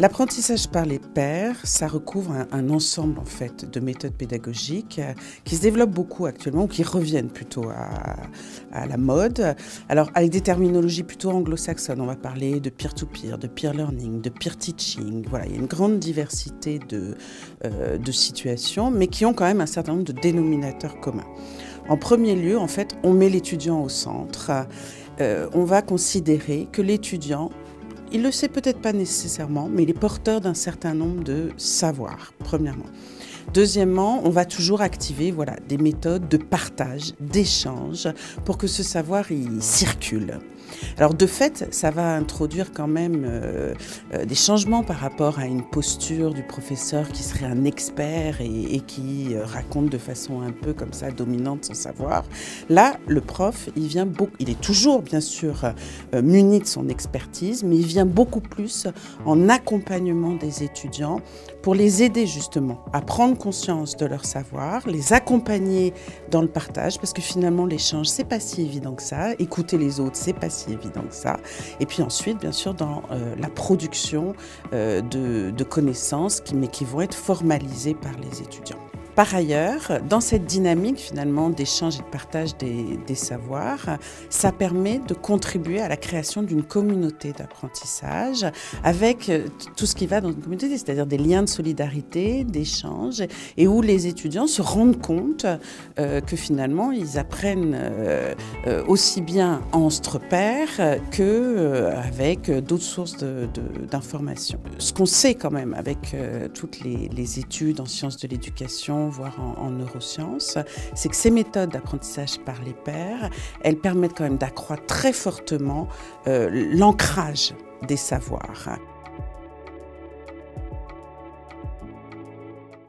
L'apprentissage par les pairs, ça recouvre un, ensemble en fait de méthodes pédagogiques euh, qui se développent beaucoup actuellement ou qui reviennent plutôt à, la mode. Alors avec des terminologies plutôt anglo-saxonnes, on va parler de peer-to-peer, de peer learning, de peer teaching. Voilà, il y a une grande diversité de, euh, situations, mais qui ont quand même un certain nombre de dénominateurs communs. En premier lieu, en fait, on met l'étudiant au centre. Euh, on va considérer que l'étudiant il le sait peut-être pas nécessairement, mais il est porteur d'un certain nombre de savoirs, premièrement. Deuxièmement, on va toujours activer voilà, des méthodes de partage, d'échange, pour que ce savoir il circule. Alors de fait, ça va introduire quand même euh, euh, des changements par rapport à une posture du professeur qui serait un expert et, qui euh, raconte de façon un peu comme ça dominante son savoir. Là, le prof, il vient beaucoup, il est toujours bien sûr muni de son expertise, mais il vient beaucoup plus en accompagnement des étudiants pour les aider justement à prendre conscience de leur savoir, les accompagner dans le partage, parce que finalement l'échange c'est pas si évident que ça, écouter les autres c'est pas si évident que ça, et puis ensuite bien sûr dans euh, la production euh, de, de, connaissances, qui, mais qui vont être formalisées par les étudiants. Par ailleurs, dans cette dynamique finalement d'échange et de partage des, savoirs, ça permet de contribuer à la création d'une communauté d'apprentissage avec euh, tout ce qui va dans une communauté, c'est-à-dire des liens de solidarité, d'échange, et où les étudiants se rendent compte euh, que finalement ils apprennent euh, aussi bien entre pairs que avec d'autres sources d'informations. Ce qu'on sait quand même avec toutes les études en sciences de l'éducation, voire en, neurosciences, c'est que ces méthodes d'apprentissage par les pairs, elles permettent quand même d'accroître très fortement euh, l'ancrage des savoirs.